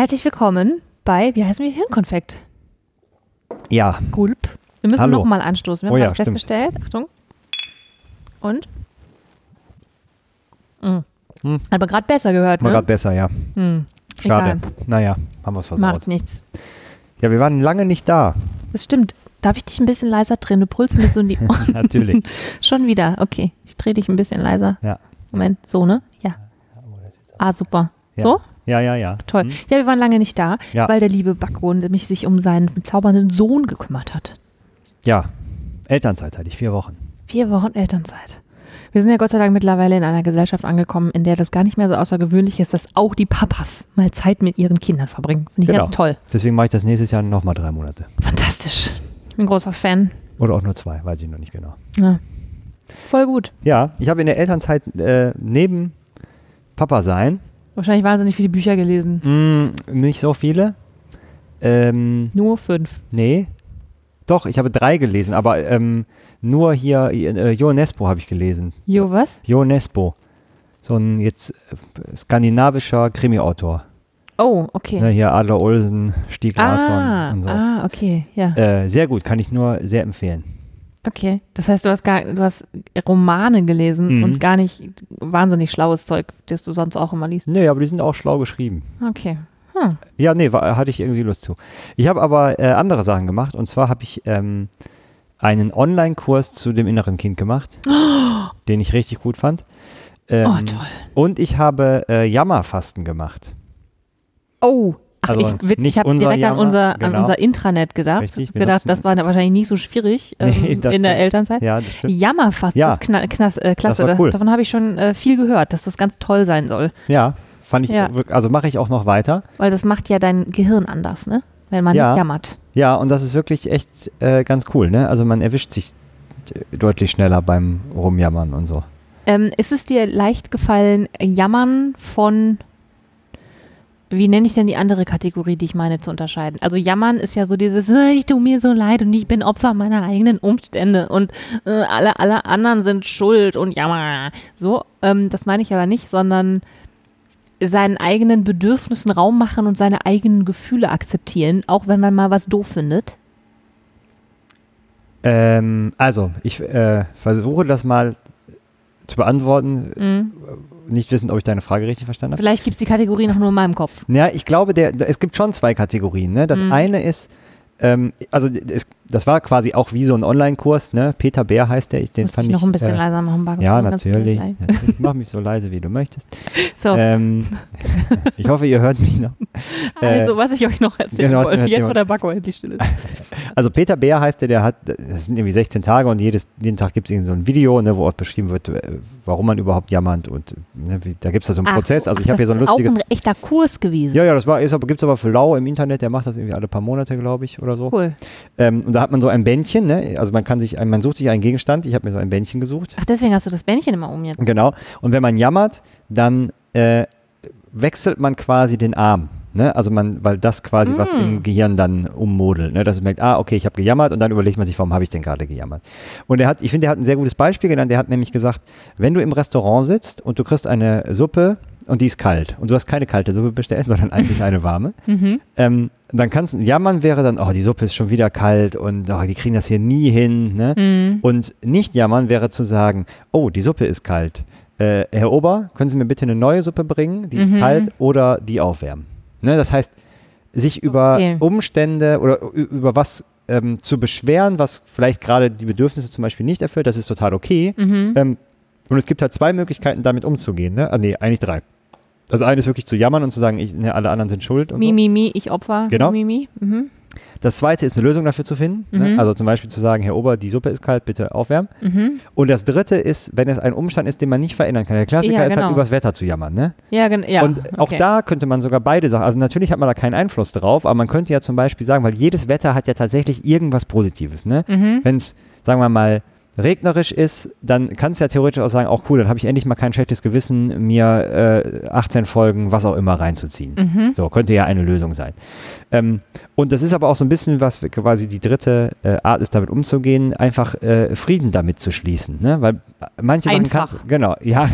Herzlich willkommen bei, wie heißen wir, Hirnkonfekt. Ja, Gulp. Wir müssen nochmal anstoßen. Wir Oh haben ja, gerade festgestellt. Achtung. Und? Mhm. Hm. Aber gerade besser gehört, mal ne? gerade besser, ja. Hm. Schade. Egal. Naja, haben wir es versaut. Macht nichts. Ja, wir waren lange nicht da. Das stimmt. Darf ich dich ein bisschen leiser drehen? Du brüllst mir so in die Ohren. Natürlich. Schon wieder. Okay. Ich drehe dich ein bisschen leiser. Ja. Moment. So, ne? Ja. Ah, super. Ja. So? Ja, ja, ja. Toll. Hm? Ja, wir waren lange nicht da, Ja. weil der liebe Backo mich sich um seinen bezaubernden Sohn gekümmert hat. Ja, Elternzeit hatte ich, vier Wochen. Vier Wochen Elternzeit. Wir sind ja Gott sei Dank mittlerweile in einer Gesellschaft angekommen, in der das gar nicht mehr so außergewöhnlich ist, dass auch die Papas mal Zeit mit ihren Kindern verbringen. Finde ich Genau. ganz toll. Deswegen mache ich das nächstes Jahr nochmal drei Monate. Fantastisch. Ich bin ein großer Fan. Oder auch nur zwei, weiß ich noch nicht genau. Ja. Voll gut. Ja, ich habe in der Elternzeit äh, neben Papa sein Wahrscheinlich wahnsinnig viele Bücher gelesen. mh, nicht so viele. Ähm, Nur fünf. nee. Doch, ich habe drei gelesen, aber ähm, nur hier äh, Jo Nesbo habe ich gelesen. Jo, was? Jo Nesbo. So ein jetzt äh, skandinavischer Krimi-Autor. Oh, okay. Ne, hier Adler Olsen, Stieg Larsson ah, und so. ah, okay, ja. Äh, sehr gut, kann ich nur sehr empfehlen. Okay. Das heißt, du hast gar, du hast Romane gelesen Mhm. und gar nicht wahnsinnig schlaues Zeug, das du sonst auch immer liest. Nee, aber die sind auch schlau geschrieben. Okay. Hm. Ja, nee, war, hatte ich irgendwie Lust zu. Ich habe aber äh, andere Sachen gemacht und zwar habe ich ähm, einen Online-Kurs zu dem inneren Kind gemacht, den ich richtig gut fand. Ähm, Oh, toll. Und ich habe äh, Jammerfasten gemacht. Oh, ach, Also ich, witz, ich habe unser direkt an Jammer, unser, an genau. unser Intranet gedacht. Richtig, gedacht, das war wahrscheinlich nicht so schwierig ähm, Nee, in der. Elternzeit. Ja, das stimmt. Jammerfast, Ja. das ist kna knas äh, klasse. Das cool. Da- Davon habe ich schon äh, viel gehört, dass das ganz toll sein soll. Ja, fand ich, Ja. also mache ich auch noch weiter. Weil das macht ja dein Gehirn anders, ne? Wenn man Ja. nicht jammert. Ja, und das ist wirklich echt äh, ganz cool, ne? Also man erwischt sich deutlich schneller beim Rumjammern und so. Ähm, ist es dir leicht gefallen, Jammern von, wie nenne ich denn die andere Kategorie, die ich meine, zu unterscheiden? Also Jammern ist ja so dieses, "Äh, ich tue mir so leid und ich bin Opfer meiner eigenen Umstände und äh, alle, alle anderen sind schuld und jammer. So, ähm, das meine ich aber nicht, sondern seinen eigenen Bedürfnissen Raum machen und seine eigenen Gefühle akzeptieren, auch wenn man mal was doof findet. Ähm, also, ich äh, versuche das mal zu beantworten, Mhm. Nicht wissend, ob ich deine Frage richtig verstanden habe. Vielleicht gibt es die Kategorie noch nur in meinem Kopf. Ja, ich glaube, der, es gibt schon zwei Kategorien. Ne? Das Mhm. eine ist, ähm, also es, das war quasi auch wie so ein Online-Kurs. Ne? Peter Bär heißt der. Ich, den Muss fand ich noch ich, ein bisschen äh, leiser machen, Bargo? Ja, natürlich. natürlich. Mach mich so leise, wie du möchtest. So, Ähm, ich hoffe, ihr hört mich noch. Äh, also was ich euch noch erzählen genau, wollte, jetzt wo der Backo endlich still ist. Also Peter Bär heißt der, der hat, das sind irgendwie 16 Tage und jedes, jeden Tag gibt es irgendwie so ein Video, ne, wo auch beschrieben wird, äh, warum man überhaupt jammert und ne, wie, da gibt es da so einen Prozess. Also ich habe hier so ein das lustiges. ist auch ein echter Kurs gewesen. Ja, ja, das war, gibt es aber für Lau im Internet, der macht das irgendwie alle paar Monate, glaube ich, oder so. Cool. Ähm, und da hat man so ein Bändchen, ne? also man kann sich, man sucht sich einen Gegenstand, ich habe mir so ein Bändchen gesucht. Ach, deswegen hast du das Bändchen immer um jetzt. Genau. Und wenn man jammert, dann äh, wechselt man quasi den Arm. Ne? Also man, weil das quasi was Mm. im Gehirn dann ummodelt. Ne? Dass man merkt, ah, okay, ich habe gejammert und dann überlegt man sich, warum habe ich denn gerade gejammert. Und er hat, ich finde, er hat ein sehr gutes Beispiel genannt. Der hat nämlich gesagt, wenn du im Restaurant sitzt und du kriegst eine Suppe und die ist kalt und du hast keine kalte Suppe bestellt, sondern eigentlich eine warme, Mhm. ähm, dann kannst du, jammern wäre dann, oh, die Suppe ist schon wieder kalt und oh, die kriegen das hier nie hin. Ne? Mhm. Und nicht jammern wäre zu sagen, oh, die Suppe ist kalt. Äh, Herr Ober, können Sie mir bitte eine neue Suppe bringen? Die ist Mhm. kalt oder die aufwärmen. Ne, das heißt, sich über Okay. Umstände oder über was ähm, zu beschweren, was vielleicht gerade die Bedürfnisse zum Beispiel nicht erfüllt, das ist total okay. Mhm. Ähm, und es gibt halt zwei Möglichkeiten, damit umzugehen. Ne? Ah, nee, eigentlich drei. Das eine ist wirklich zu jammern und zu sagen, ich, ne, alle anderen sind schuld. Und Mi, so. mi, mi, ich Opfer. Genau. Mi, mi. Mhm. Das zweite ist eine Lösung dafür zu finden. Ne? Mhm. Also zum Beispiel zu sagen, Herr Ober, die Suppe ist kalt, bitte aufwärmen. Mhm. Und das dritte ist, wenn es ein Umstand ist, den man nicht verändern kann. Der Klassiker Ja, ist genau. halt übers Wetter zu jammern. Ne? Ja, gen- ja. und auch okay. da könnte man sogar beide Sachen, also natürlich hat man da keinen Einfluss drauf, aber man könnte ja zum Beispiel sagen, weil jedes Wetter hat ja tatsächlich irgendwas Positives. Ne? Mhm. Wenn es, sagen wir mal, regnerisch ist, dann kannst du ja theoretisch auch sagen, auch cool, dann habe ich endlich mal kein schlechtes Gewissen, mir äh, 18 Folgen, was auch immer reinzuziehen. Mhm. So, könnte ja eine Lösung sein. Ähm, und das ist aber auch so ein bisschen, was quasi die dritte äh, Art ist, damit umzugehen, einfach äh, Frieden damit zu schließen. Ne? Weil manche Sachen Einfach. kannst genau, ja.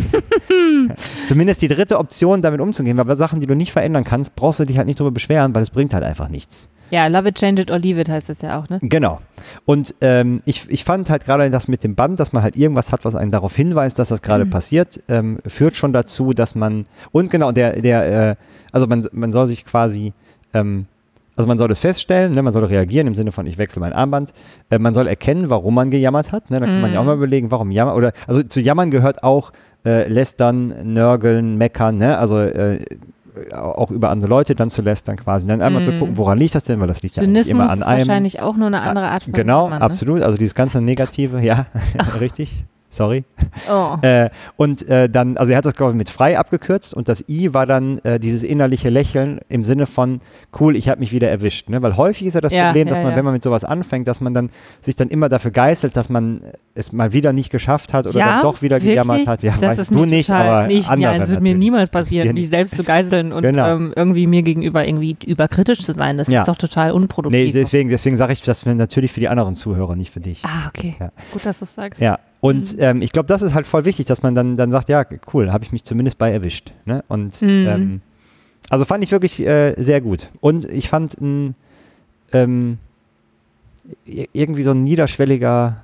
Zumindest die dritte Option, damit umzugehen. Aber Sachen, die du nicht verändern kannst, brauchst du dich halt nicht drüber beschweren, weil es bringt halt einfach nichts. Ja, love it, change it or leave it heißt das ja auch, ne? Genau. Und ähm, ich, ich fand halt gerade das mit dem Band, dass man halt irgendwas hat, was einen darauf hinweist, dass das gerade Mhm. passiert, ähm, führt schon dazu, dass man, und genau, der, der, äh, also man, man soll sich quasi, ähm, also man soll das feststellen, ne, man soll reagieren im Sinne von, ich wechsle mein Armband. Äh, man soll erkennen, warum man gejammert hat. Ne, da kann man ja auch Mhm. mal überlegen, warum jammern. Oder, also zu jammern gehört auch äh, lästern, nörgeln, meckern, ne? also äh, auch über andere Leute dann zu lästern quasi. Dann einmal zu Mhm. gucken, woran liegt das denn, weil das liegt ja Zynismus immer an ist einem. wahrscheinlich auch nur eine andere Art von Genau, Jammern, ne? absolut. Also dieses ganze Negative, ja, richtig. Sorry. Oh. Äh, und äh, dann, also er hat das, glaube ich, mit frei abgekürzt und das I war dann äh, dieses innerliche Lächeln im Sinne von, cool, ich habe mich wieder erwischt. Ne? Weil häufig ist ja das Ja, Problem, dass ja, man, ja. wenn man mit sowas anfängt, dass man dann sich dann immer dafür geißelt, dass man es mal wieder nicht geschafft hat oder dann doch wieder gejammert wirklich? hat. Ja, das weißt ist du nicht, total aber nicht, andere ja, es wird mir niemals passieren, mich selbst zu geißeln und Genau. ähm, irgendwie mir gegenüber irgendwie überkritisch zu sein. Das ist doch total unproduktiv. Nee, deswegen, deswegen sage ich das natürlich für die anderen Zuhörer, nicht für dich. ah, okay. Gut, dass du es sagst. Ja, und ähm, ich glaube, das ist halt voll wichtig, dass man dann, dann sagt, ja, cool, habe ich mich zumindest bei erwischt. Ne? Und Mhm. ähm, also fand ich wirklich äh, sehr gut. Und ich fand ein, ähm, irgendwie so ein niederschwelliger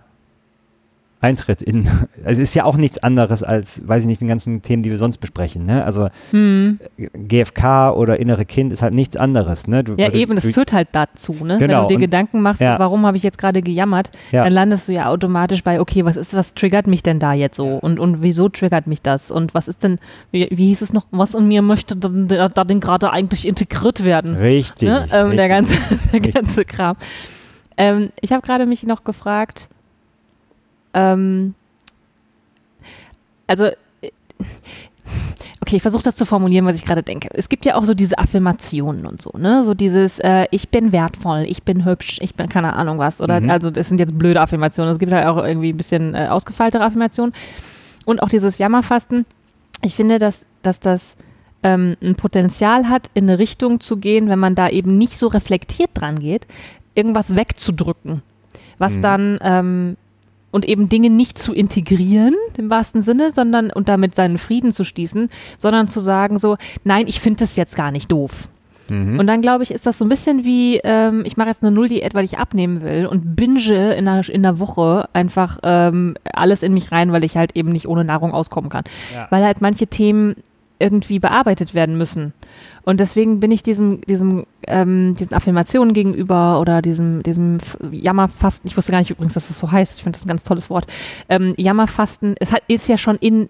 Eintritt in, also es ist ja auch nichts anderes als, weiß ich nicht, den ganzen Themen, die wir sonst besprechen. Ne? Also Hm. GFK oder innere Kind ist halt nichts anderes. Ne? Du, Ja, du- eben, es führt halt dazu, ne? Wenn Genau, du dir und- Gedanken machst, ja. warum habe ich jetzt gerade gejammert, Ja. dann landest du ja automatisch bei, okay, was ist, was triggert mich denn da jetzt so? Und, und wieso triggert mich das? Und was ist denn, wie, wie hieß es noch, was in mir möchte da, da denn gerade eigentlich integriert werden? Richtig. ne? ähm, der richtig. ganze, der ganze Kram. Ähm, ich habe gerade mich noch gefragt, ähm, also, äh, okay, ich versuche das zu formulieren, was ich gerade denke. Es gibt ja auch so diese Affirmationen und so, ne? So dieses, äh, ich bin wertvoll, ich bin hübsch, ich bin keine Ahnung was. Oder, Mhm. also, das sind jetzt blöde Affirmationen. Es gibt halt auch irgendwie ein bisschen äh, ausgefeiltere Affirmationen. Und auch dieses Jammerfasten. Ich finde, dass, dass das ähm, ein Potenzial hat, in eine Richtung zu gehen, wenn man da eben nicht so reflektiert dran geht, irgendwas wegzudrücken. Was Mhm. dann ähm, und eben Dinge nicht zu integrieren im wahrsten Sinne, sondern und damit seinen Frieden zu schließen, sondern zu sagen so, nein, ich finde das jetzt gar nicht doof. Mhm. Und dann glaube ich, ist das so ein bisschen wie, ähm, ich mache jetzt eine Null-Diät, weil ich abnehmen will und binge in einer, in einer Woche einfach ähm, alles in mich rein, weil ich halt eben nicht ohne Nahrung auskommen kann. Ja. Weil halt manche Themen irgendwie bearbeitet werden müssen. Und deswegen bin ich diesem, diesem, ähm, diesen Affirmationen gegenüber oder diesem, diesem Jammerfasten, ich wusste gar nicht übrigens, dass das so heißt, ich finde das ein ganz tolles Wort. Ähm, Jammerfasten, es hat, ist ja schon in,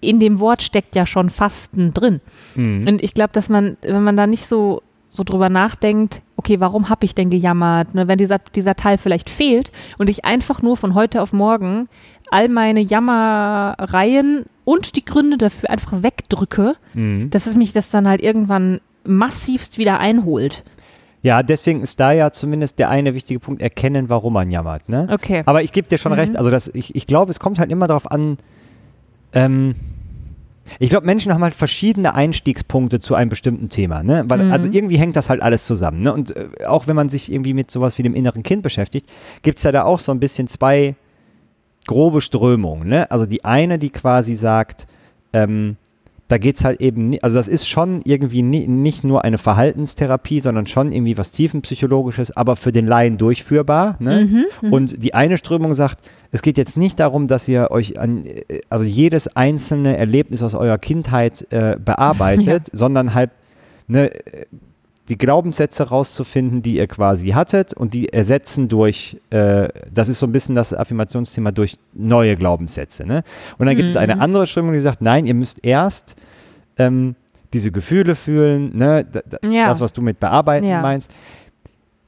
in dem Wort steckt ja schon Fasten drin. Mhm. Und ich glaube, dass man, wenn man da nicht so, so drüber nachdenkt, okay, warum habe ich denn gejammert? Ne, wenn dieser, dieser Teil vielleicht fehlt und ich einfach nur von heute auf morgen all meine Jammereien und die Gründe dafür einfach wegdrücke, Mhm. dass es mich das dann halt irgendwann massivst wieder einholt. Ja, deswegen ist da ja zumindest der eine wichtige Punkt, erkennen, warum man jammert. Ne? Okay. Aber ich gebe dir schon Mhm. recht, also das, ich, ich glaube, es kommt halt immer darauf an, ähm, ich glaube, Menschen haben halt verschiedene Einstiegspunkte zu einem bestimmten Thema, ne? Weil, Mhm. also irgendwie hängt das halt alles zusammen, ne? Und äh, auch wenn man sich irgendwie mit sowas wie dem inneren Kind beschäftigt, gibt es ja da auch so ein bisschen zwei grobe Strömungen, ne? Also die eine, die quasi sagt, ähm, da geht es halt eben, ni- also das ist schon irgendwie ni nicht nur eine Verhaltenstherapie, sondern schon irgendwie was tiefenpsychologisches, aber für den Laien durchführbar. Ne? Mhm, mhm. Und die eine Strömung sagt, es geht jetzt nicht darum, dass ihr euch an, äh, also jedes einzelne Erlebnis aus eurer Kindheit äh, bearbeitet, sondern halt ne, äh, die Glaubenssätze rauszufinden, die ihr quasi hattet und die ersetzen durch, äh, das ist so ein bisschen das Affirmationsthema, durch neue Glaubenssätze. Ne? Und dann gibt es eine Mhm. andere Strömung, die sagt, nein, ihr müsst erst ähm, diese Gefühle fühlen, ne? d- Ja. das, was du mit bearbeiten Ja. meinst.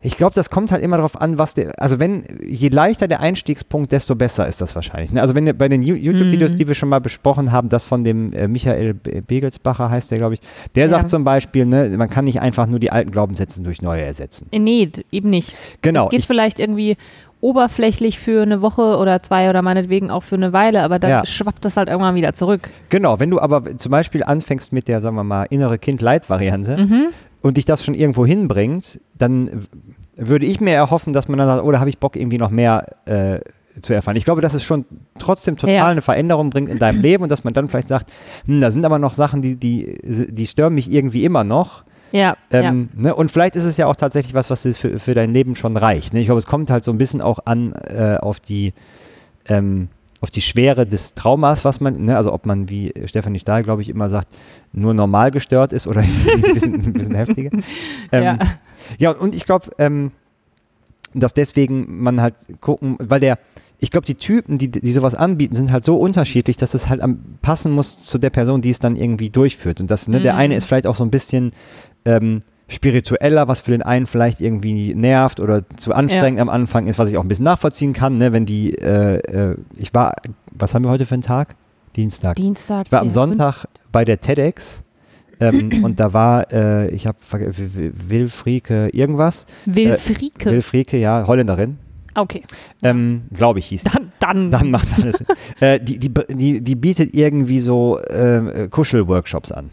Ich glaube, das kommt halt immer darauf an, was der, also wenn, je leichter der Einstiegspunkt, desto besser ist das wahrscheinlich. Ne? Also wenn bei den YouTube-Videos, Mhm. die wir schon mal besprochen haben, das von dem äh, Michael Be- Begelsbacher heißt der, glaube ich, der Ja. sagt zum Beispiel, ne, man kann nicht einfach nur die alten Glaubenssätze durch neue ersetzen. nee, d- eben nicht. Genau. Es geht Ich, vielleicht irgendwie oberflächlich für eine Woche oder zwei oder meinetwegen auch für eine Weile, aber dann Ja. schwappt das halt irgendwann wieder zurück. genau, wenn du aber zum Beispiel anfängst mit der, sagen wir mal, innere Kind-Leid-Variante Mhm. Und dich das schon irgendwo hinbringt, dann würde ich mir erhoffen, dass man dann sagt, oh, da habe ich Bock, irgendwie noch mehr äh, zu erfahren. Ich glaube, dass es schon trotzdem total Ja. eine Veränderung bringt in deinem Leben und dass man dann vielleicht sagt, hm, da sind aber noch Sachen, die, die, die stören mich irgendwie immer noch. Ja, Ähm, ne? Und vielleicht ist es ja auch tatsächlich was, was für, für dein Leben schon reicht. Ne? Ich glaube, es kommt halt so ein bisschen auch an äh, auf die ähm, auf die Schwere des Traumas, was man, ne? also ob man, wie Stefanie Stahl, glaube ich, immer sagt, nur normal gestört ist oder ein bisschen, ein bisschen heftiger. Ähm, ja. ja, und ich glaube, ähm, dass deswegen man halt gucken, weil der, ich glaube, die Typen, die, die sowas anbieten, sind halt so unterschiedlich, dass es halt am, passen muss zu der Person, die es dann irgendwie durchführt. Und das, ne, der Mhm. eine ist vielleicht auch so ein bisschen ähm, spiritueller, was für den einen vielleicht irgendwie nervt oder zu anstrengend am Anfang ist, was ich auch ein bisschen nachvollziehen kann, ne, wenn die, äh, äh, ich war, was haben wir heute für einen Tag? Dienstag. Dienstag. Ich war am Sonntag bei der TEDx ähm, und da war, äh, ich habe Wilfrieke irgendwas. Wilfrieke. Wilfrieke, ja, Holländerin. okay. Ähm, Glaube ich, hieß. Dann, dann. Dann macht alles äh, die, die, die, die bietet irgendwie so äh, Kuschelworkshops an.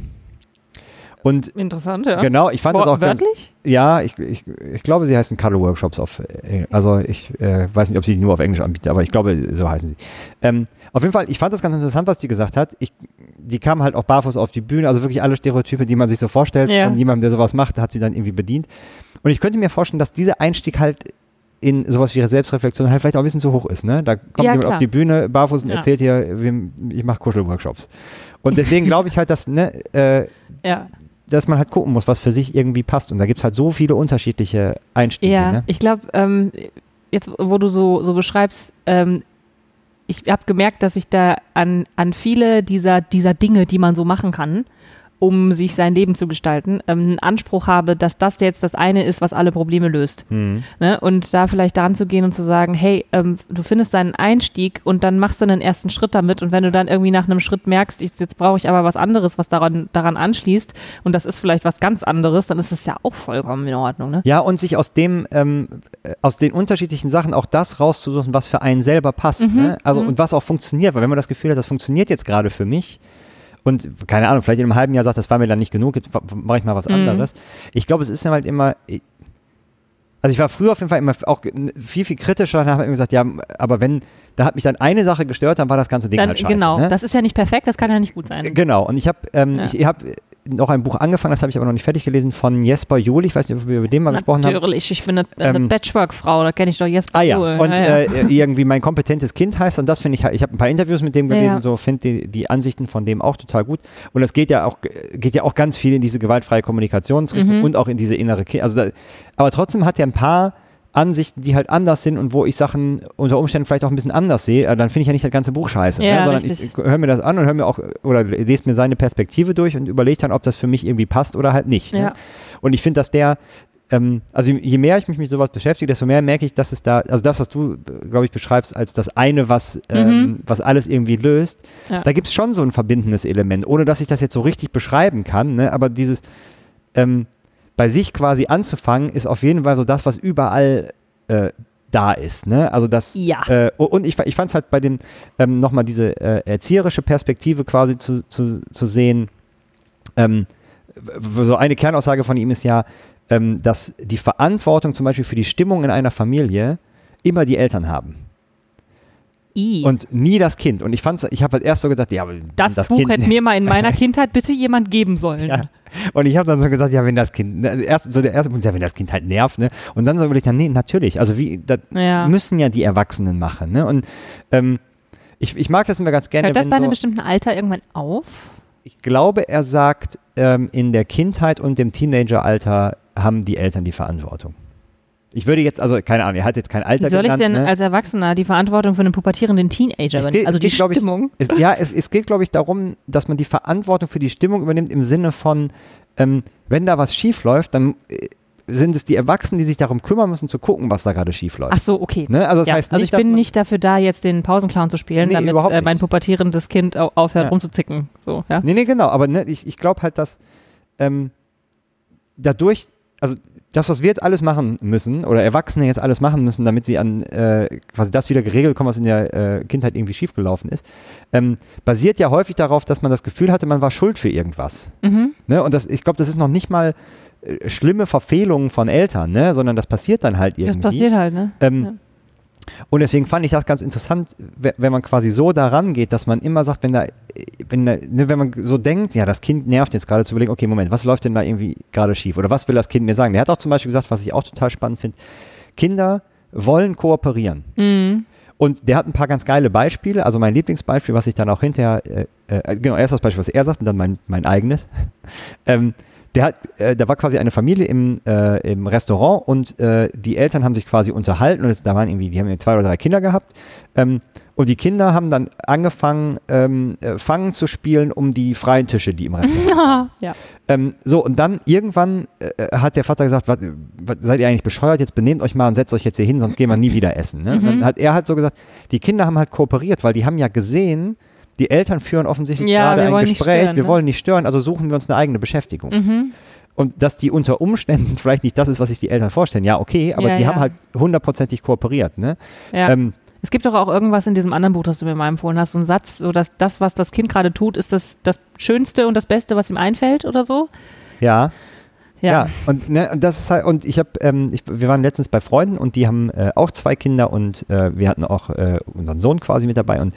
Und Interessant, ja. genau, ich fand das auch ganz, Wörtlich? ja, ich, ich, ich glaube, sie heißen Cuddle Workshops auf, äh, also ich äh, weiß nicht, ob sie die nur auf Englisch anbietet, aber ich glaube, so heißen sie. Ähm, auf jeden Fall, ich fand das ganz interessant, was die gesagt hat. Ich, die kam halt auch barfuß auf die Bühne, also wirklich alle Stereotype, die man sich so vorstellt Ja. von jemandem, der sowas macht, hat sie dann irgendwie bedient. Und ich könnte mir vorstellen, dass dieser Einstieg halt in sowas wie Selbstreflexion halt vielleicht auch ein bisschen zu hoch ist. Ne? Da kommt Ja, jemand klar. auf die Bühne barfuß und Ja. erzählt hier, ich mache Kuschelworkshops. Und deswegen glaube ich halt, dass, ne, äh, Ja. Dass man halt gucken muss, was für sich irgendwie passt. Und da gibt es halt so viele unterschiedliche Einstiege. Ja, Ne? ich glaube, ähm, jetzt, wo du so, so beschreibst, ähm, ich habe gemerkt, dass ich da an, an viele dieser, dieser Dinge, die man so machen kann, um sich sein Leben zu gestalten, ähm, einen Anspruch habe, dass das jetzt das eine ist, was alle Probleme löst. Hm. Ne? Und da vielleicht daran zu gehen und zu sagen, hey, ähm, du findest deinen Einstieg und dann machst du einen ersten Schritt damit und wenn du dann irgendwie nach einem Schritt merkst, ich, jetzt brauche ich aber was anderes, was daran, daran anschließt und das ist vielleicht was ganz anderes, dann ist es ja auch vollkommen in Ordnung. Ne? Ja, und sich aus dem, ähm, äh, aus den unterschiedlichen Sachen auch das rauszusuchen, was für einen selber passt. Mhm, Ne? Also und was auch funktioniert, weil wenn man das Gefühl hat, das funktioniert jetzt gerade für mich und keine Ahnung, vielleicht in einem halben Jahr sagt, das war mir dann nicht genug, jetzt mache ich mal was Mhm. anderes. Ich glaube, es ist halt immer. Also ich war früher auf jeden Fall immer auch viel, viel kritischer und habe immer gesagt, ja, aber wenn, da hat mich dann eine Sache gestört, dann war das ganze Ding Dann, halt scheiße. genau, ne? das ist ja nicht perfekt, das kann ja nicht gut sein. Genau, und ich habe ähm, Ja. ich, hab noch ein Buch angefangen, das habe ich aber noch nicht fertig gelesen, von Jesper Johl. Ich weiß nicht, ob wir über den mal gesprochen haben. Natürlich, ich bin eine, eine Ähm, Patchwork-Frau, da kenne ich doch jetzt Ah ja, Joel. und ja, ja. Äh, irgendwie mein kompetentes Kind heißt und das finde ich, halt- ich habe ein paar Interviews mit dem gelesen Ja. so, finde die, die Ansichten von dem auch total gut. Und es geht ja auch, geht ja auch ganz viel in diese gewaltfreie Kommunikationsrichtung Mhm. und auch in diese innere Kind. Also da, aber trotzdem hat er ein paar Ansichten, die halt anders sind und wo ich Sachen unter Umständen vielleicht auch ein bisschen anders sehe, äh, dann finde ich ja nicht das ganze Buch scheiße. Ja, ne? Sondern richtig. ich höre mir das an und höre mir auch oder lese mir seine Perspektive durch und überlege dann, ob das für mich irgendwie passt oder halt nicht. Ne? Ja. Und ich finde, dass der, ähm, also je mehr ich mich mit sowas beschäftige, desto mehr merke ich, dass es da, also das, was du, glaube ich, beschreibst, als das eine, was, ähm, was alles irgendwie löst, Mhm. Ja. da gibt es schon so ein verbindendes Element, ohne dass ich das jetzt so richtig beschreiben kann, ne? aber dieses ähm, bei sich quasi anzufangen, ist auf jeden Fall so das, was überall äh, da ist. Ne? Also das, Ja. äh, und ich, ich fand es halt bei dem ähm, nochmal diese äh, erzieherische Perspektive quasi zu, zu, zu sehen. Ähm, so eine Kernaussage von ihm ist ja, ähm, dass die Verantwortung zum Beispiel für die Stimmung in einer Familie immer die Eltern haben I. und nie das Kind. Und ich fand's, ich habe halt erst so gedacht, ja, das, das Buch Kind, hätte mir mal in meiner Kindheit bitte jemand geben sollen. Ja. Und ich habe dann so gesagt, ja, wenn das Kind, ne, also erst, so der erste Punkt, ja, wenn das Kind halt nervt, ne? Und dann so überlegt, dann, nee, natürlich. Also wie, das Ja. müssen ja die Erwachsenen machen, ne? Und ähm, ich, ich mag das immer ganz gerne. Hört das bei einem so, bestimmten Alter irgendwann auf? ich glaube, er sagt, ähm, in der Kindheit und dem Teenageralter haben die Eltern die Verantwortung. Ich würde jetzt, also keine Ahnung, er hat jetzt kein Alter Wie soll ich genannt, denn ne? als Erwachsener die Verantwortung für einen pubertierenden Teenager übernehmen? Also die geht, glaub ich, Stimmung. Es, ja, es, es geht, glaube ich, darum, dass man die Verantwortung für die Stimmung übernimmt im Sinne von, ähm, wenn da was schief läuft, dann äh, sind es die Erwachsenen, die sich darum kümmern müssen, zu gucken, was da gerade schief läuft. Ach so, okay. Ne? Also das ja, heißt also nicht, ich dass bin nicht dafür da, jetzt den Pausenclown zu spielen, Nee, damit äh, mein pubertierendes Kind au- aufhört Ja. rumzuzicken. So, ja. Nee, nee, genau. Aber ne, ich, ich glaube halt, dass ähm, dadurch, also das, was wir jetzt alles machen müssen, oder Erwachsene jetzt alles machen müssen, damit sie an äh, quasi das wieder geregelt bekommen, was in der äh, Kindheit irgendwie schiefgelaufen ist, ähm, basiert ja häufig darauf, dass man das Gefühl hatte, man war schuld für irgendwas. Mhm. Ne? Und das, ich glaube, das ist noch nicht mal äh, schlimme Verfehlungen von Eltern, ne? sondern das passiert dann halt Das irgendwie. passiert halt, ne? Ähm, Ja. Und deswegen fand ich das ganz interessant, we- wenn man quasi so daran geht, dass man immer sagt, wenn da, wenn, da, ne, wenn man so denkt, ja, das Kind nervt jetzt gerade zu überlegen, okay, Moment, was läuft denn da irgendwie gerade schief? Oder was will das Kind mir sagen? Der hat auch zum Beispiel gesagt, was ich auch total spannend finde, Kinder wollen kooperieren. Mhm. Und der hat ein paar ganz geile Beispiele. Also mein Lieblingsbeispiel, was ich dann auch hinterher, äh, äh, genau, erst das Beispiel, was er sagt und dann mein, mein eigenes. ähm, der hat, äh, da war quasi eine Familie im, äh, im Restaurant und äh, die Eltern haben sich quasi unterhalten und da waren irgendwie, die haben zwei oder drei Kinder gehabt. Ähm, und die Kinder haben dann angefangen, ähm, äh, Fangen zu spielen um die freien Tische, die im Restaurant Ja. ähm, so, und dann irgendwann äh, hat der Vater gesagt, was, was, seid ihr eigentlich bescheuert, jetzt benehmt euch mal und setzt euch jetzt hier hin, sonst gehen wir nie wieder essen. Ne? Und dann hat er halt so gesagt, die Kinder haben halt kooperiert, weil die haben ja gesehen, die Eltern führen offensichtlich Ja, gerade wir ein Gespräch, stören, wir ne? wollen nicht stören, also suchen wir uns eine eigene Beschäftigung. Mhm. Und dass die unter Umständen vielleicht nicht das ist, was sich die Eltern vorstellen, ja, okay, aber Ja, die ja. haben halt hundertprozentig kooperiert. Ne? Ja. Ähm, Es gibt doch auch irgendwas in diesem anderen Buch, das du mir mal empfohlen hast, so ein Satz, so dass das, was das Kind gerade tut, ist das, das Schönste und das Beste, was ihm einfällt oder so. ja, Ja. Ja, und, ne, das ist halt, und ich habe, ähm, wir waren letztens bei Freunden und die haben äh, auch zwei Kinder und äh, wir hatten auch äh, unseren Sohn quasi mit dabei und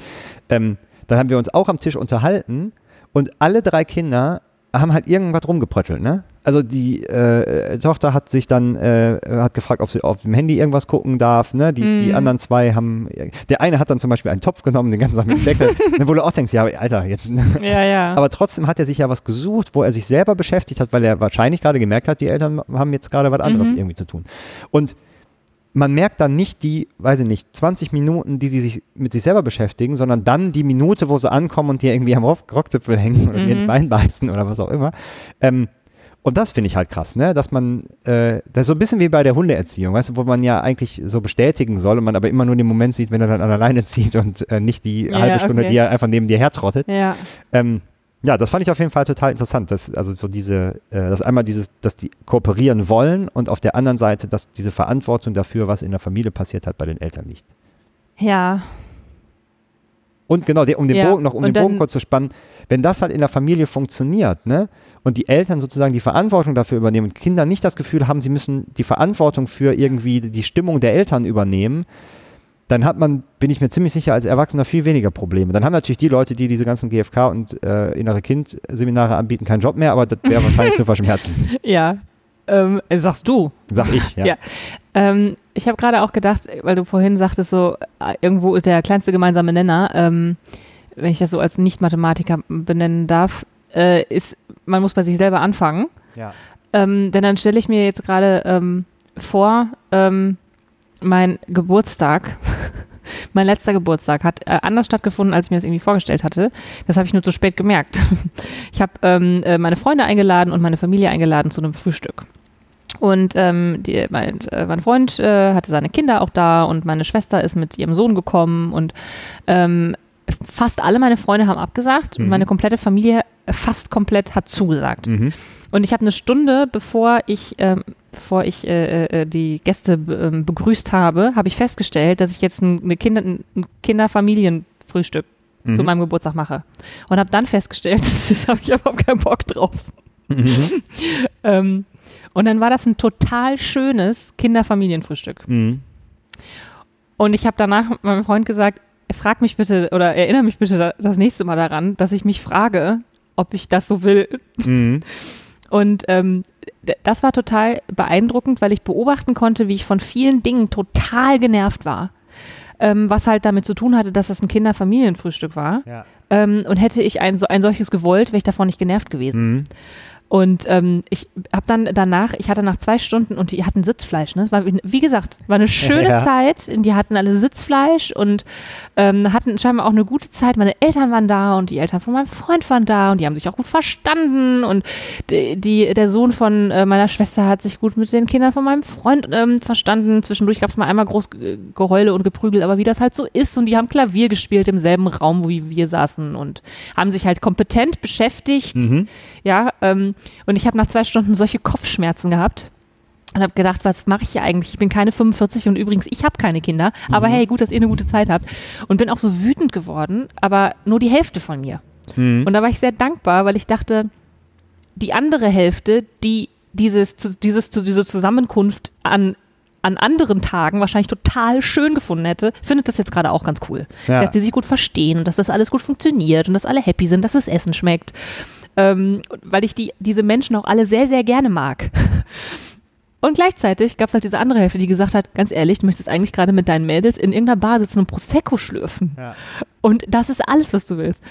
ähm, dann haben wir uns auch am Tisch unterhalten und alle drei Kinder haben halt irgendwas rumgepröttelt, ne? Also die äh, Tochter hat sich dann, äh, hat gefragt, ob sie auf dem Handy irgendwas gucken darf, ne? Die, die Mhm. anderen zwei haben, der eine hat dann zum Beispiel einen Topf genommen, den ganzen Tag mit dem Deckel, wo du auch denkst, ja, Alter, jetzt, ne? Ja, ja. Aber trotzdem hat er sich ja was gesucht, wo er sich selber beschäftigt hat, weil er wahrscheinlich gerade gemerkt hat, die Eltern haben jetzt gerade was anderes Mhm. irgendwie zu tun. Und man merkt dann nicht die, weiß ich nicht, 20 Minuten, die sie sich mit sich selber beschäftigen, sondern dann die Minute, wo sie ankommen und die irgendwie am Rock Rockzipfel hängen oder Mhm. ins Bein beißen oder was auch immer. Ähm, und das finde ich halt krass, ne? Dass man, äh, das ist so ein bisschen wie bei der Hundeerziehung, weißt du, wo man ja eigentlich so bestätigen soll und man aber immer nur den Moment sieht, wenn er dann an der Leine zieht und äh, nicht die Ja, halbe Stunde, okay. die er einfach neben dir hertrottet. ja. Ähm, ja, das fand ich auf jeden Fall total interessant, dass also so diese, äh, dass einmal dieses, dass die kooperieren wollen und auf der anderen Seite, dass diese Verantwortung dafür, was in der Familie passiert hat, bei den Eltern liegt. Ja. Und genau, um den Ja, Bogen noch, um und den Bogen kurz zu spannen, wenn das halt in der Familie funktioniert, ne, und die Eltern sozusagen die Verantwortung dafür übernehmen und Kinder nicht das Gefühl haben, sie müssen die Verantwortung für irgendwie die Stimmung der Eltern übernehmen, dann hat man, bin ich mir ziemlich sicher, als Erwachsener viel weniger Probleme. Dann haben natürlich die Leute, die diese ganzen GFK und äh, innere Kind-Seminare anbieten, keinen Job mehr, aber das wäre wahrscheinlich zu verschmerzen. Ja. Ähm, sagst du. Sag ich, ja. Ja. Ähm, ich habe gerade auch gedacht, weil du vorhin sagtest, so äh, irgendwo ist der kleinste gemeinsame Nenner, ähm, wenn ich das so als Nicht-Mathematiker benennen darf, äh, ist, man muss bei sich selber anfangen. ja. Ähm, denn dann stelle ich mir jetzt gerade ähm, vor, ähm, mein Geburtstag, mein letzter Geburtstag hat äh, anders stattgefunden, als ich mir das irgendwie vorgestellt hatte. Das habe ich nur zu spät gemerkt. Ich habe ähm, äh, meine Freunde eingeladen und meine Familie eingeladen zu einem Frühstück. Und ähm, die, mein, äh, mein Freund äh, hatte seine Kinder auch da und meine Schwester ist mit ihrem Sohn gekommen und ähm, fast alle meine Freunde haben abgesagt und Mhm. meine komplette Familie fast komplett hat zugesagt. Mhm. Und ich habe eine Stunde, bevor ich, ähm, bevor ich äh, äh, die Gäste ähm, begrüßt habe, habe ich festgestellt, dass ich jetzt ein, eine Kinder, ein Kinderfamilienfrühstück Mhm. zu meinem Geburtstag mache. Und habe dann festgestellt, das habe ich überhaupt keinen Bock drauf. Mhm. Ähm, und dann war das ein total schönes Kinderfamilienfrühstück. Mhm. Und ich habe danach meinem Freund gesagt, frag mich bitte oder erinnere mich bitte da- das nächste Mal daran, dass ich mich frage, ob ich das so will. Mhm. Und ähm, das war total beeindruckend, weil ich beobachten konnte, wie ich von vielen Dingen total genervt war. Ähm, was halt damit zu tun hatte, dass das ein Kinderfamilienfrühstück war. Ja. Ähm, und hätte ich ein, so ein solches gewollt, wäre ich davon nicht genervt gewesen. Mhm. Und ähm, ich habe dann danach, ich hatte nach zwei Stunden und die hatten Sitzfleisch. Ne? War, wie- gesagt, war eine schöne Ja. Zeit. Die hatten alle Sitzfleisch und ähm, hatten scheinbar auch eine gute Zeit. Meine Eltern waren da und die Eltern von meinem Freund waren da und die haben sich auch gut verstanden. Und die, die, der Sohn von äh, meiner Schwester hat sich gut mit den Kindern von meinem Freund ähm, verstanden. Zwischendurch gab es mal einmal groß Ge- Geheule und Geprügel, aber wie das halt so ist. Und die haben Klavier gespielt im selben Raum, wo wir saßen und haben sich halt kompetent beschäftigt. Mhm. Ja, ähm, und ich habe nach zwei Stunden solche Kopfschmerzen gehabt und habe gedacht, was mache ich hier eigentlich? Ich bin keine 45 und übrigens, ich habe keine Kinder, aber hey, gut, dass ihr eine gute Zeit habt. Und bin auch so wütend geworden, aber nur die Hälfte von mir. Mhm. Und da war ich sehr dankbar, weil ich dachte, die andere Hälfte, die dieses, dieses, diese Zusammenkunft an an anderen Tagen wahrscheinlich total schön gefunden hätte, findet das jetzt gerade auch ganz cool. Ja. Dass die sich gut verstehen und dass das alles gut funktioniert und dass alle happy sind, dass das Essen schmeckt. Ähm, weil ich die, diese Menschen auch alle sehr, sehr gerne mag. Und gleichzeitig gab es halt diese andere Hälfte, die gesagt hat, ganz ehrlich, du möchtest eigentlich gerade mit deinen Mädels in irgendeiner Bar sitzen und Prosecco schlürfen. Ja. Und das ist alles, was du willst.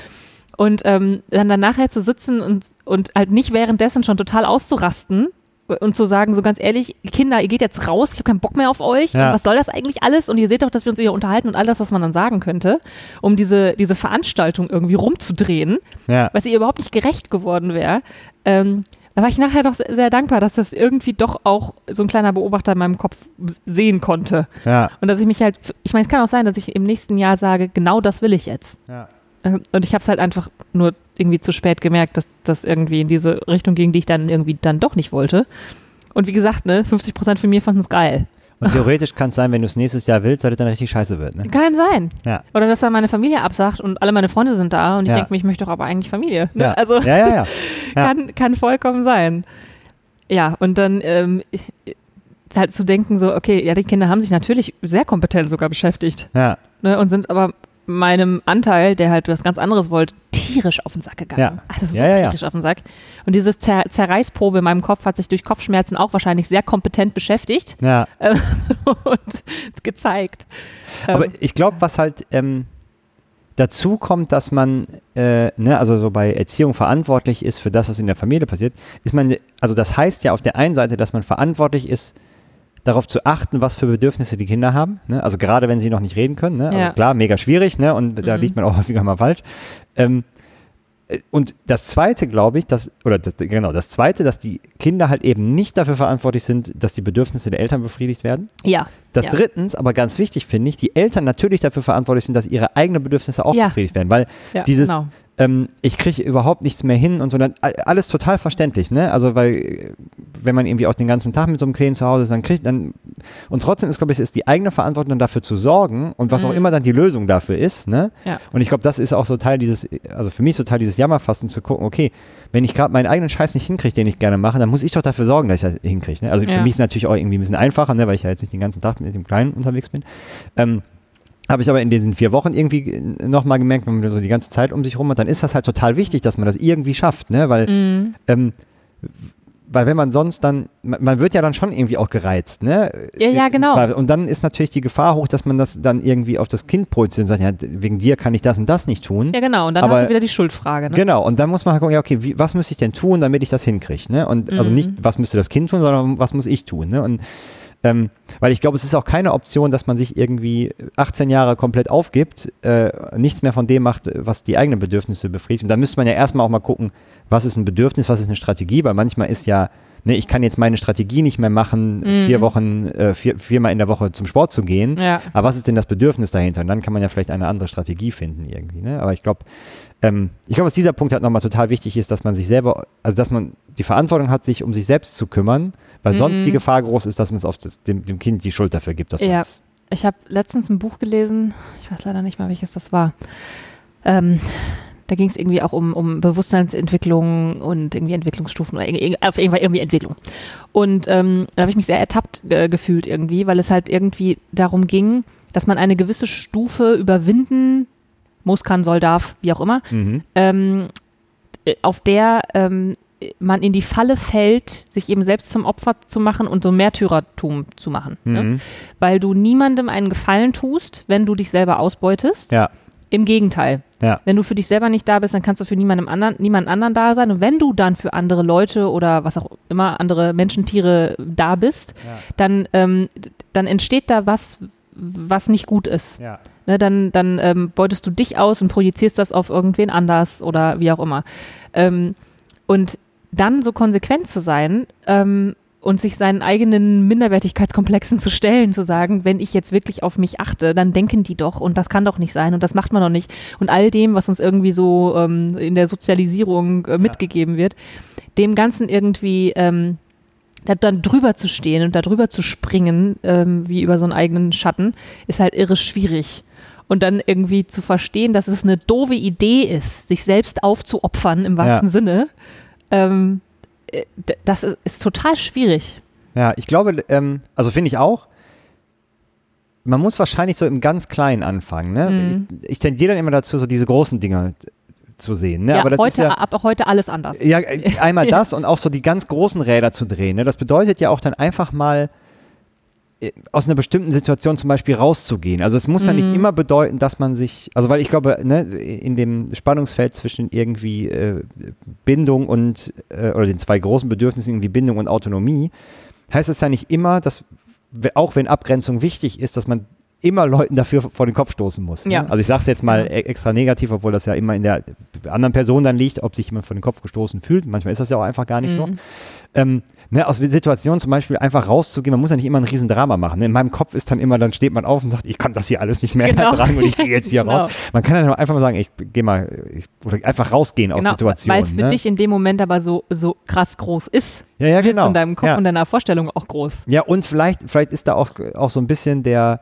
Und ähm, dann, dann nachher zu sitzen und, und halt nicht währenddessen schon total auszurasten und zu sagen, so ganz ehrlich, Kinder, ihr geht jetzt raus, ich habe keinen Bock mehr auf euch. Ja. Was soll das eigentlich alles? Und ihr seht doch, dass wir uns hier unterhalten und all das, was man dann sagen könnte, um diese, diese Veranstaltung irgendwie rumzudrehen, Ja. was ihr überhaupt nicht gerecht geworden wäre. Ähm, da war ich nachher doch sehr, sehr dankbar, dass das irgendwie doch auch so ein kleiner Beobachter in meinem Kopf sehen konnte. Ja. Und dass ich mich halt, ich meine, es kann auch sein, dass ich im nächsten Jahr sage, genau das will ich jetzt. Ja. Ähm, Und ich habe es halt einfach nur irgendwie zu spät gemerkt, dass das irgendwie in diese Richtung ging, die ich dann irgendwie dann doch nicht wollte. Und wie gesagt, ne, 50 Prozent von mir fanden es geil. Und theoretisch kann es sein, wenn du es nächstes Jahr willst, dass es dann richtig scheiße wird. Ne? Kann sein. Ja. Oder dass dann meine Familie absagt und alle meine Freunde sind da und ich Ja. denke mir, ich möchte doch aber eigentlich Familie. Ne? Ja. Also ja, kann, kann vollkommen sein. Ja, und dann ähm, halt zu denken, so, okay, ja, die Kinder haben sich natürlich sehr kompetent sogar beschäftigt Ja. ne, und sind aber meinem Anteil, der halt was ganz anderes wollte, tierisch auf den Sack gegangen. Ja. Also so Ja, ja, ja. tierisch auf den Sack. Und dieses Zer Zerreißprobe in meinem Kopf hat sich durch Kopfschmerzen auch wahrscheinlich sehr kompetent beschäftigt ja. äh, und gezeigt. Aber Ähm, ich glaube, was halt ähm, dazu kommt, dass man, äh, ne, also so bei Erziehung verantwortlich ist für das, was in der Familie passiert, ist man, also das heißt ja auf der einen Seite, dass man verantwortlich ist, darauf zu achten, was für Bedürfnisse die Kinder haben. Ne? Also gerade wenn sie noch nicht reden können. Ne? Ja. Also klar, mega schwierig, ne? Und da Mhm. liegt man auch häufiger mal falsch. Ähm, äh, und das Zweite, glaube ich, dass, oder das, genau, das Zweite, dass die Kinder halt eben nicht dafür verantwortlich sind, dass die Bedürfnisse der Eltern befriedigt werden. ja. Das ja. drittens, aber ganz wichtig finde ich, die Eltern natürlich dafür verantwortlich sind, dass ihre eigenen Bedürfnisse auch Ja. befriedigt werden, weil ja, dieses, genau. Ähm, ich kriege überhaupt nichts mehr hin und so, dann, alles total verständlich, ne? Also weil, wenn man irgendwie auch den ganzen Tag mit so einem Kleinen zu Hause ist, dann kriegt dann, und trotzdem ist, glaube ich, es ist die eigene Verantwortung, dafür zu sorgen und was auch Mhm. immer dann die Lösung dafür ist, ne? Ja. Und ich glaube, das ist auch so Teil dieses, also für mich so Teil dieses Jammerfasten zu gucken, okay, wenn ich gerade meinen eigenen Scheiß nicht hinkriege, den ich gerne mache, dann muss ich doch dafür sorgen, dass ich das hinkriege. Ne? Also Ja. für mich ist es natürlich auch irgendwie ein bisschen einfacher, ne? weil ich ja jetzt nicht den ganzen Tag mit dem Kleinen unterwegs bin. Ähm, habe ich aber in diesen vier Wochen irgendwie nochmal gemerkt, wenn man so die ganze Zeit um sich rum hat, dann ist das halt total wichtig, dass man das irgendwie schafft, ne? Weil, Mhm. ähm, weil wenn man sonst dann, man wird ja dann schon irgendwie auch gereizt, ne? Ja, ja, genau. Und dann ist natürlich die Gefahr hoch, dass man das dann irgendwie auf das Kind projiziert und sagt, ja, wegen dir kann ich das und das nicht tun. Ja, genau. Und dann Aber- hast du wieder die Schuldfrage. Ne? Genau, und dann muss man halt gucken, ja, okay, wie, was muss ich denn tun, damit ich das hinkriege? Ne? Und also Mhm. nicht, was müsste das Kind tun, sondern was muss ich tun? Ne? Und ähm, weil ich glaube, es ist auch keine Option, dass man sich irgendwie 18 Jahre komplett aufgibt, äh, nichts mehr von dem macht, was die eigenen Bedürfnisse befriedigt. Und da müsste man ja erstmal auch mal gucken, was ist ein Bedürfnis, was ist eine Strategie, weil manchmal ist ja, ne, ich kann jetzt meine Strategie nicht mehr machen, Mhm. vier Wochen, äh, vier, viermal in der Woche zum Sport zu gehen. Ja. Aber was ist denn das Bedürfnis dahinter? Und dann kann man ja vielleicht eine andere Strategie finden irgendwie. Ne? Aber ich glaube, ähm, ich glaube, dass dieser Punkt halt nochmal total wichtig ist, dass man sich selber, also dass man die Verantwortung hat, sich um sich selbst zu kümmern, weil sonst Mhm. die Gefahr groß ist, dass man es auf das, dem, dem Kind die Schuld dafür gibt, dass Ja. Ich habe letztens ein Buch gelesen, ich weiß leider nicht mal, welches das war. Ähm, da ging es irgendwie auch um, um Bewusstseinsentwicklung und irgendwie Entwicklungsstufen oder irgendwie, auf jeden Fall irgendwie Entwicklung. Und ähm, da habe ich mich sehr ertappt äh, gefühlt irgendwie, weil es halt irgendwie darum ging, dass man eine gewisse Stufe überwinden muss, kann, soll, darf, wie auch immer, Mhm. ähm, äh, auf der ähm, man in die Falle fällt, sich eben selbst zum Opfer zu machen und so Märtyrertum zu machen. Ne? Mhm. weil du niemandem einen Gefallen tust, wenn du dich selber ausbeutest. Ja, Im Gegenteil. ja, Wenn du für dich selber nicht da bist, dann kannst du für niemandem anderen, niemand anderen da sein. Und wenn du dann für andere Leute oder was auch immer, andere Menschen, Tiere da bist, Ja. dann, ähm, dann entsteht da was, was nicht gut ist. ja. Ne, dann dann ähm, beutest du dich aus und projizierst das auf irgendwen anders oder wie auch immer. Ähm, und dann so konsequent zu sein ähm, und sich seinen eigenen Minderwertigkeitskomplexen zu stellen, zu sagen, wenn ich jetzt wirklich auf mich achte, dann denken die doch und das kann doch nicht sein und das macht man doch nicht. Und all dem, was uns irgendwie so ähm, in der Sozialisierung äh, mitgegeben wird, dem Ganzen irgendwie ähm, da dann drüber zu stehen und da drüber zu springen, ähm, wie über so einen eigenen Schatten, ist halt irre schwierig. Und dann irgendwie zu verstehen, dass es eine doofe Idee ist, sich selbst aufzuopfern im wahrsten Ja. Sinne, ähm, äh, das ist, ist total schwierig. Ja, ich glaube, ähm, also finde ich auch. man muss wahrscheinlich so im ganz Kleinen anfangen. Ne? Mhm. Ich, ich tendiere dann immer dazu, so diese großen Dinge zu sehen. Ne? ja, Aber das heute, ist ja, ab heute alles anders. ja, äh, einmal das und auch so die ganz großen Räder zu drehen. Ne? Das bedeutet ja auch dann einfach mal aus einer bestimmten Situation zum Beispiel rauszugehen. Also es muss ja Mhm. nicht immer bedeuten, dass man sich, also weil ich glaube, ne, in dem Spannungsfeld zwischen irgendwie äh, Bindung und, äh, oder den zwei großen Bedürfnissen, irgendwie Bindung und Autonomie, heißt es ja nicht immer, dass, auch wenn Abgrenzung wichtig ist, dass man immer Leuten dafür vor den Kopf stoßen muss. Ne? Ja. Also ich sage es jetzt mal Ja. e- extra negativ, obwohl das ja immer in der anderen Person dann liegt, ob sich jemand vor den Kopf gestoßen fühlt. Manchmal ist das ja auch einfach gar nicht so. Mhm. Ähm, ne, aus Situationen zum Beispiel einfach rauszugehen, man muss ja nicht immer ein Riesendrama machen. Ne? In meinem Kopf ist dann immer, dann steht man auf und sagt, ich kann das hier alles nicht mehr Genau. ertragen und ich gehe jetzt hier Genau. raus. Man kann dann einfach mal sagen, ich gehe mal, ich, oder einfach rausgehen aus Genau, Situationen. weil es für ne? dich in dem Moment aber so, so krass groß ist. ja, ja, Wird genau. in deinem Kopf ja. und deiner Vorstellung auch groß. Ja, und vielleicht, vielleicht ist da auch, auch so ein bisschen der,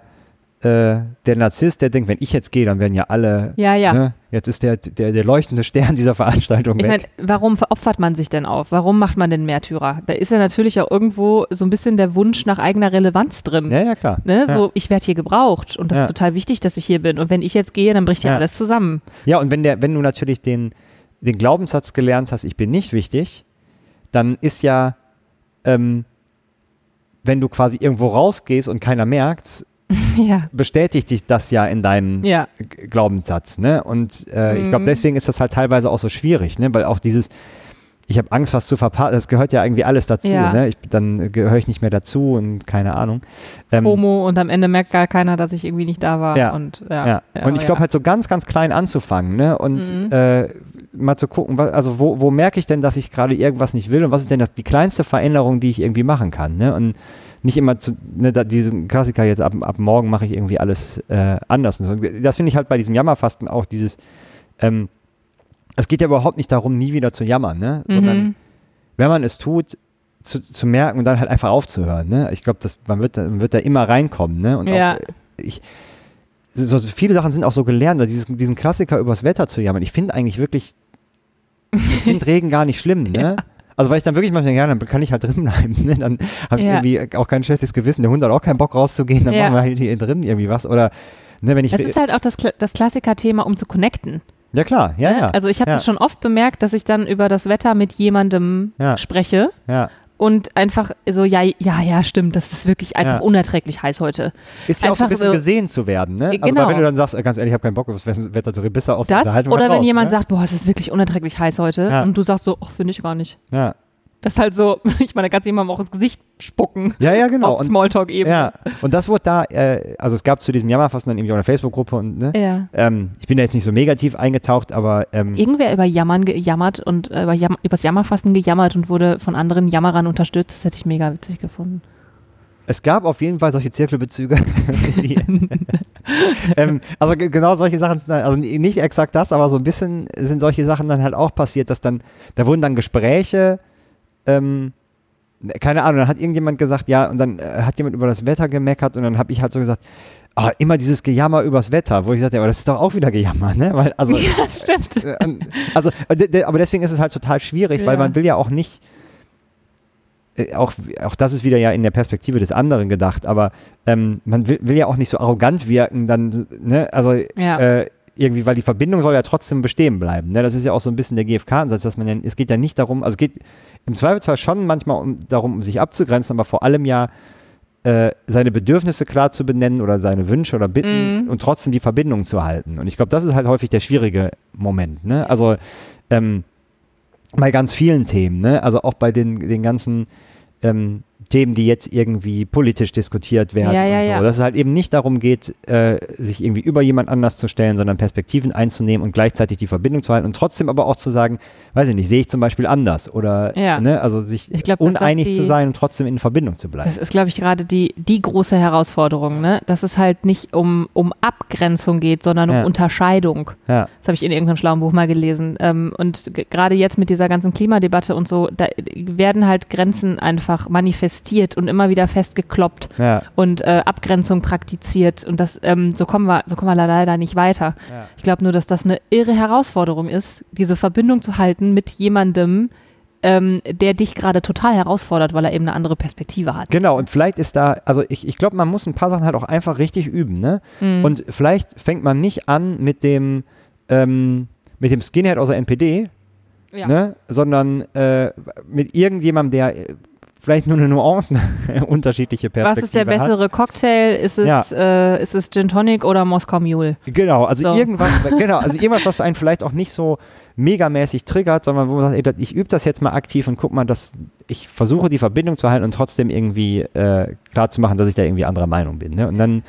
äh, der Narzisst, der denkt, wenn ich jetzt gehe, dann werden ja alle, Ja, ja. Ne, jetzt ist der, der, der leuchtende Stern dieser Veranstaltung Ich meine, warum opfert man sich denn auf? Warum macht man den Märtyrer? Da ist ja natürlich auch irgendwo so ein bisschen der Wunsch nach eigener Relevanz drin. ja, ja, klar. Ne? ja. So, ich werde hier gebraucht und das Ja. ist total wichtig, dass ich hier bin. Und wenn ich jetzt gehe, dann bricht ja, Ja. alles zusammen. Ja, und wenn, der, wenn du natürlich den, den Glaubenssatz gelernt hast, ich bin nicht wichtig, dann ist ja, ähm, wenn du quasi irgendwo rausgehst und keiner merkt's, ja. bestätigt dich das ja in deinem Ja. Glaubenssatz. Ne? Und äh, ich glaube, Mhm. deswegen ist das halt teilweise auch so schwierig, ne? weil auch dieses, ich habe Angst, was zu verpassen, das gehört ja irgendwie alles dazu. Ja. Ne? Ich, dann gehöre ich nicht mehr dazu und keine Ahnung. Ähm, Homo und am Ende merkt gar keiner, dass ich irgendwie nicht da war. Ja. Und, ja. Und ich glaube halt so ganz, ganz klein anzufangen, ne? Und Mhm. äh, mal zu gucken, was, also wo, wo merke ich denn, dass ich gerade irgendwas nicht will und was ist denn das, die kleinste Veränderung, die ich irgendwie machen kann, ne? Und nicht immer zu, ne, da, diesen Klassiker jetzt ab, ab morgen mache ich irgendwie alles äh, anders. Und so. Das finde ich halt bei diesem Jammerfasten auch dieses, ähm, es geht ja überhaupt nicht darum, nie wieder zu jammern, ne? Sondern Mhm. wenn man es tut, zu, zu merken und dann halt einfach aufzuhören. Ne? Ich glaube, man wird, da- man wird da immer reinkommen. Ne? Und Ja. auch, ich, so, viele Sachen sind auch so gelernt, also diesen, diesen Klassiker übers Wetter zu jammern. Ich finde eigentlich wirklich, ich finde Regen gar nicht schlimm. Ne? Also weil ich dann wirklich manchmal denke, ja, dann kann ich halt drin bleiben. Ne? Dann habe ich Ja. irgendwie auch kein schlechtes Gewissen. Der Hund hat auch keinen Bock rauszugehen, dann Ja. machen wir halt hier drin irgendwie was. Oder ne, wenn ich Das ist halt auch das, Kla- das Klassiker-Thema, um zu connecten. ja klar, ja, ne? ja. Also ich habe ja, das schon oft bemerkt, dass ich dann über das Wetter mit jemandem spreche ja. Und einfach so, ja, ja, ja, stimmt, das ist wirklich einfach Ja. unerträglich heiß heute. Ist ja auch so ein Einfach bisschen so- gesehen zu werden. Ne? Also Genau. weil wenn du dann sagst, äh, ganz ehrlich, ich habe keinen Bock auf das Wetter zu reden, bist du aus der Das Unterhaltung oder halt wenn raus, jemand ne? sagt, boah, es ist wirklich unerträglich heiß heute Ja. und du sagst so, ach, finde ich gar nicht. Ja. Das ist halt so, ich meine, da kannst du jemandem auch ins Gesicht spucken. Ja, ja, genau. Auf Und, Smalltalk-Ebene. ja, und das wurde da, äh, also es gab zu diesem Jammerfasten dann irgendwie auch eine Facebook-Gruppe und ne, Ja. ähm, ich bin da jetzt nicht so negativ eingetaucht, aber ähm, Irgendwer über Jammern gejammert und äh, über Jam übers Jammerfasten gejammert und wurde von anderen Jammerern unterstützt. Das hätte ich mega witzig gefunden. es gab auf jeden Fall solche Zirkelbezüge. ähm, also ge- genau solche Sachen, sind dann- also nicht exakt das, aber so ein bisschen sind solche Sachen dann halt auch passiert, dass dann, da wurden dann Gespräche, ähm, keine Ahnung, dann hat irgendjemand gesagt, ja, und dann äh, hat jemand über das Wetter gemeckert und dann habe ich halt so gesagt, ah, immer dieses Gejammer übers Wetter, wo ich sagte, ja, aber das ist doch auch wieder Gejammer, ne? Weil, also, ja, das stimmt. Äh, Also, äh, aber deswegen ist es halt total schwierig, weil Ja. man will ja auch nicht, äh, auch, auch das ist wieder ja in der Perspektive des anderen gedacht, aber ähm, man will, will ja auch nicht so arrogant wirken, dann, ne, also Ja. äh, irgendwie, weil die Verbindung soll ja trotzdem bestehen bleiben. Ne? Das ist ja auch so ein bisschen der GFK-Ansatz, dass man ja, es geht ja nicht darum, also es geht im Zweifelsfall schon manchmal um, darum, um sich abzugrenzen, aber vor allem ja äh, seine Bedürfnisse klar zu benennen oder seine Wünsche oder Bitten Mhm. und trotzdem die Verbindung zu halten. Und ich glaube, das ist halt häufig der schwierige Moment. Ne? Also ähm, bei ganz vielen Themen, ne? also auch bei den, den ganzen ähm, Themen, die jetzt irgendwie politisch diskutiert werden. Ja, ja, und so. ja. Dass es halt eben nicht darum geht, äh, sich irgendwie über jemand anders zu stellen, sondern Perspektiven einzunehmen und gleichzeitig die Verbindung zu halten und trotzdem aber auch zu sagen, weiß ich nicht, sehe ich zum Beispiel anders oder ne? also sich Ich glaub, uneinig die- zu sein und trotzdem in Verbindung zu bleiben. Das ist, glaube ich, gerade die, die große Herausforderung, ne? dass es halt nicht um, um Abgrenzung geht, sondern um. Unterscheidung. Das habe ich in irgendeinem schlauen Buch mal gelesen. Ähm, und gerade jetzt mit dieser ganzen Klimadebatte und so, da werden halt Grenzen einfach manifestiert und immer wieder festgekloppt Ja, und äh, Abgrenzung praktiziert. Und das, ähm, so kommen wir, so kommen wir leider nicht weiter. ja. Ich glaube nur, dass das eine irre Herausforderung ist, diese Verbindung zu halten mit jemandem, ähm, der dich gerade total herausfordert, weil er eben eine andere Perspektive hat. Genau, und vielleicht ist da, also ich, ich glaube, man muss ein paar Sachen halt auch einfach richtig üben, ne? Mhm. Und vielleicht fängt man nicht an mit dem, ähm, mit dem Skinhead aus der NPD, ja. ne? sondern äh, mit irgendjemandem, der vielleicht nur eine Nuance unterschiedliche Perspektive Was ist der hat. bessere Cocktail? Ist es, Ja. äh, ist es Gin Tonic oder Moskau Mule? Genau, also So. irgendwas, genau, also irgendwas, was einen vielleicht auch nicht so megamäßig triggert, sondern wo man sagt, ey, ich übe das jetzt mal aktiv und guck mal, dass ich versuche die Verbindung zu halten und trotzdem irgendwie äh, klar zu machen, dass ich da irgendwie anderer Meinung bin. Ne? Und dann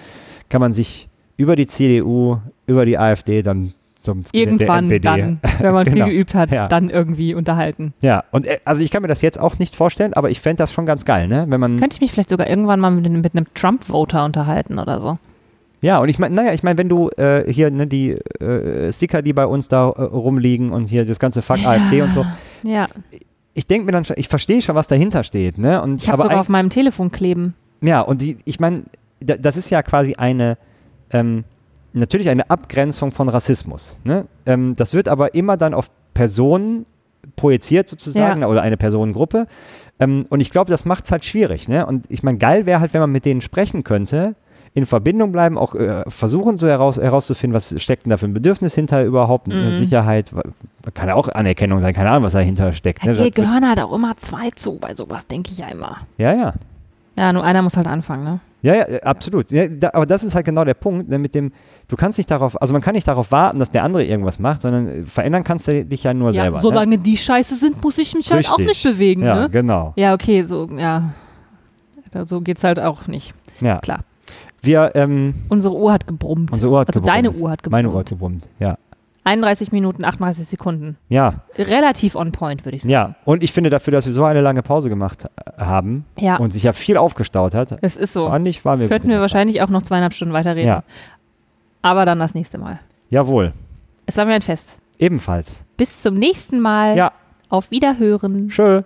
kann man sich über die CDU, über die AfD dann zum Irgendwann dann, wenn man Genau. viel geübt hat, Ja. dann irgendwie unterhalten. Ja, und äh, also ich kann mir das jetzt auch nicht vorstellen, aber ich fände das schon ganz geil, ne? Wenn man. Könnte ich mich vielleicht sogar irgendwann mal mit, mit einem Trump-Voter unterhalten oder so. Ja, und ich meine, naja, ich meine, wenn du äh, hier ne, die äh, Sticker, die bei uns da äh, rumliegen und hier das ganze Fuck AfD und so, Ja, ich denke mir dann schon, ich verstehe schon, was dahinter steht, ne? Und ich habe aber sogar auf meinem Telefon kleben. ja, und die, ich meine, da, das ist ja quasi eine, ähm, natürlich eine Abgrenzung von Rassismus. Ne? Ähm, das wird aber immer dann auf Personen projiziert sozusagen Ja. oder eine Personengruppe. Ähm, und ich glaube, das macht es halt schwierig. Ne? Und ich meine, geil wäre halt, wenn man mit denen sprechen könnte, in Verbindung bleiben, auch äh, versuchen so heraus, herauszufinden, was steckt denn da für ein Bedürfnis hinter überhaupt, eine Mhm. Sicherheit, kann ja auch Anerkennung sein, keine Ahnung, was dahinter steckt. Da Ne? ge- gehören halt auch immer zwei zu, bei sowas denke ich ja immer. Ja, ja. Ja, nur einer muss halt anfangen, ne? Ja, ja, äh, absolut. Ja, da, aber das ist halt genau der Punkt, ne, mit dem, du kannst nicht darauf, also man kann nicht darauf warten, dass der andere irgendwas macht, sondern äh, verändern kannst du dich ja nur Ja, selber. solange die Scheiße sind, muss ich mich halt auch Richtig. nicht bewegen, ne? Ja, ne? genau. Ja, okay, so, ja. So geht's halt auch nicht. Ja. Klar. Wir, ähm, Unsere Uhr hat gebrummt. unsere Uhr hat Also gebrummt. deine Uhr hat Meine gebrummt. Uhr hat gebrummt, ja. 31 Minuten, 38 Sekunden. Ja, Relativ on point, würde ich sagen. ja. Und ich finde dafür, dass wir so eine lange Pause gemacht äh, haben Ja, und sich ja viel aufgestaut hat, es ist so. fand ich, waren wir Könnten wir wahrscheinlich auch noch zweieinhalb Stunden weiterreden. Ja. Aber dann das nächste Mal. Jawohl, Es war mir ein Fest. ebenfalls. Bis zum nächsten Mal. Ja, Auf Wiederhören. schön.